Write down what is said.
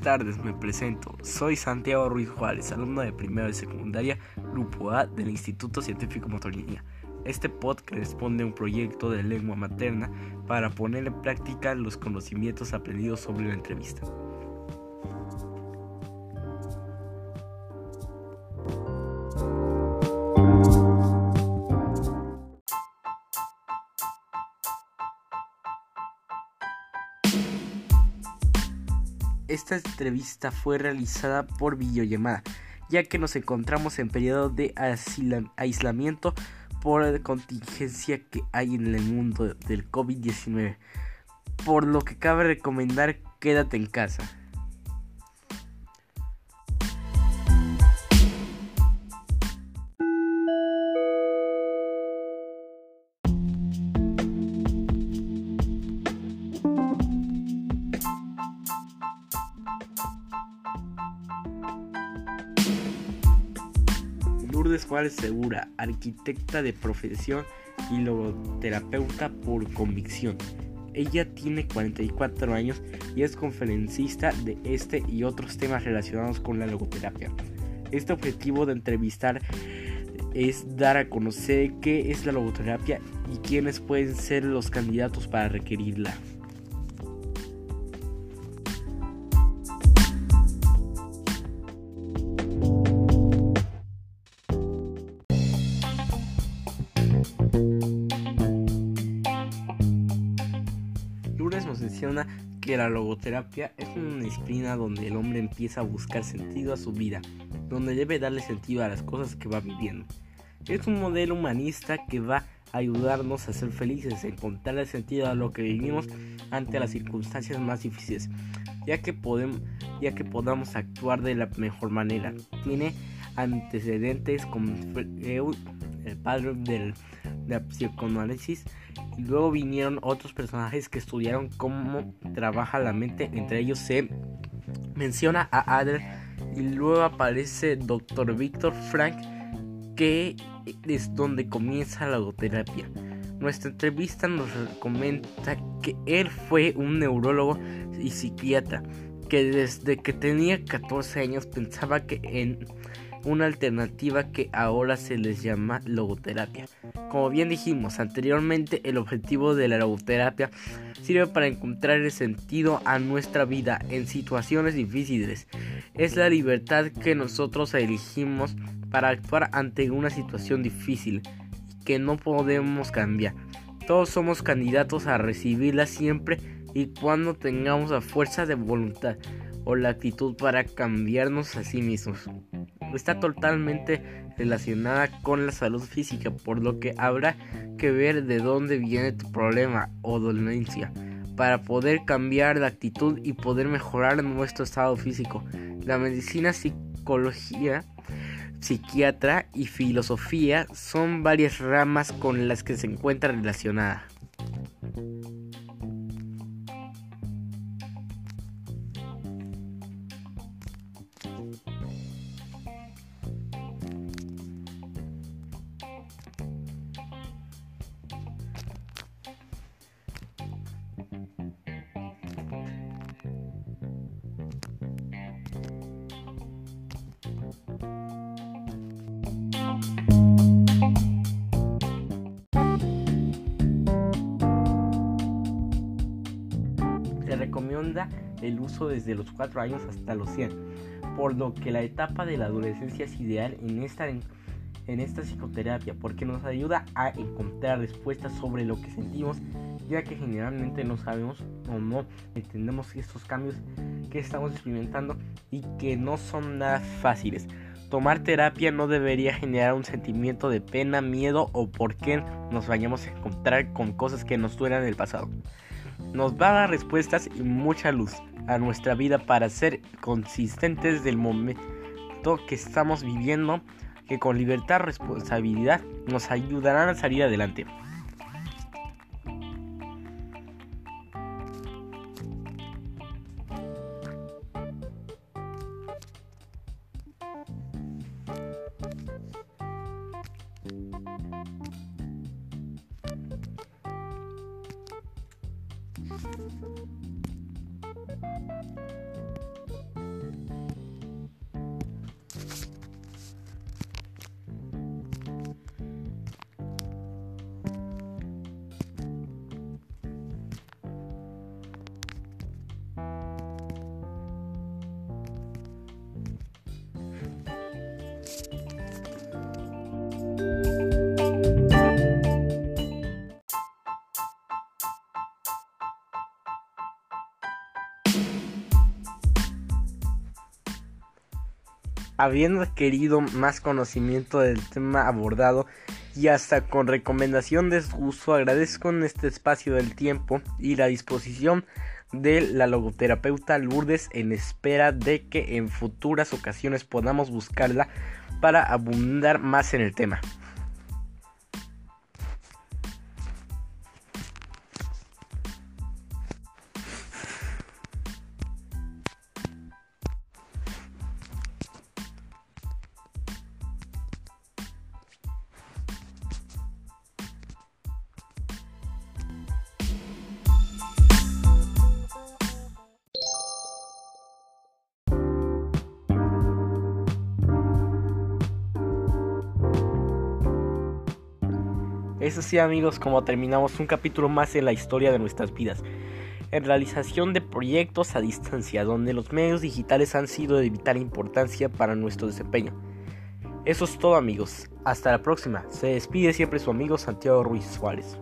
tardes, me presento. Soy Santiago Ruiz Juárez, alumno de primero de secundaria, Grupo A del Instituto Científico Motolinía. Este podcast responde a un proyecto de lengua materna para poner en práctica los conocimientos aprendidos sobre la entrevista. Esta entrevista fue realizada por videollamada, ya que nos encontramos en periodo de aislamiento por la contingencia que hay en el mundo del COVID-19, por lo que cabe recomendar quédate en casa. Lourdes Juárez Segura, arquitecta de profesión y logoterapeuta por convicción. Ella tiene 44 años y es conferencista de este y otros temas relacionados con la logoterapia. Este objetivo de entrevistar es dar a conocer qué es la logoterapia y quiénes pueden ser los candidatos para requerirla. Nos menciona que la logoterapia es una disciplina donde el hombre empieza a buscar sentido a su vida, donde debe darle sentido a las cosas que va viviendo. Es un modelo humanista que va a ayudarnos a ser felices, a encontrar sentido a lo que vivimos ante las circunstancias más difíciles, ya que, podemos, ya que podamos actuar de la mejor manera. Tiene antecedentes como el padre del, de la psicoanálisis, y luego vinieron otros personajes que estudiaron cómo trabaja la mente, entre ellos se menciona a Adler y luego aparece Dr. Víctor Frank, que es donde comienza la logoterapia. Nuestra entrevista nos comenta que él fue un neurólogo y psiquiatra que desde que tenía 14 años pensaba que en una alternativa que ahora se les llama logoterapia. Como bien dijimos anteriormente, el objetivo de la logoterapia sirve para encontrar el sentido a nuestra vida en situaciones difíciles. Es la libertad que nosotros elegimos para actuar ante una situación difícil que no podemos cambiar. Todos somos candidatos a recibirla siempre y cuando tengamos la fuerza de voluntad o la actitud para cambiarnos a sí mismos está totalmente relacionada con la salud física, por lo que habrá que ver de dónde viene tu problema o dolencia para poder cambiar de actitud y poder mejorar nuestro estado físico. La medicina, psicología, psiquiatra y filosofía son varias ramas con las que se encuentra relacionada. El uso desde los 4 años hasta los 100, por lo que la etapa de la adolescencia es ideal en esta, en, esta psicoterapia porque nos ayuda a encontrar respuestas sobre lo que sentimos ya que generalmente no sabemos o no entendemos estos cambios que estamos experimentando y que no son nada fáciles. Tomar terapia no debería generar un sentimiento de pena, miedo o por qué nos vayamos a encontrar con cosas que nos duelan del pasado. Nos va a dar respuestas y mucha luz a nuestra vida para ser consistentes del momento que estamos viviendo que con libertad responsabilidad nos ayudarán a salir adelante. Habiendo adquirido más conocimiento del tema abordado y hasta con recomendación de su uso, agradezco en este espacio del tiempo y la disposición de la logoterapeuta Lourdes en espera de que en futuras ocasiones podamos buscarla para abundar más en el tema. Es así amigos como terminamos un capítulo más en la historia de nuestras vidas. En realización de proyectos a distancia donde los medios digitales han sido de vital importancia para nuestro desempeño. Eso es todo amigos. Hasta la próxima. Se despide siempre su amigo Santiago Ruiz Suárez.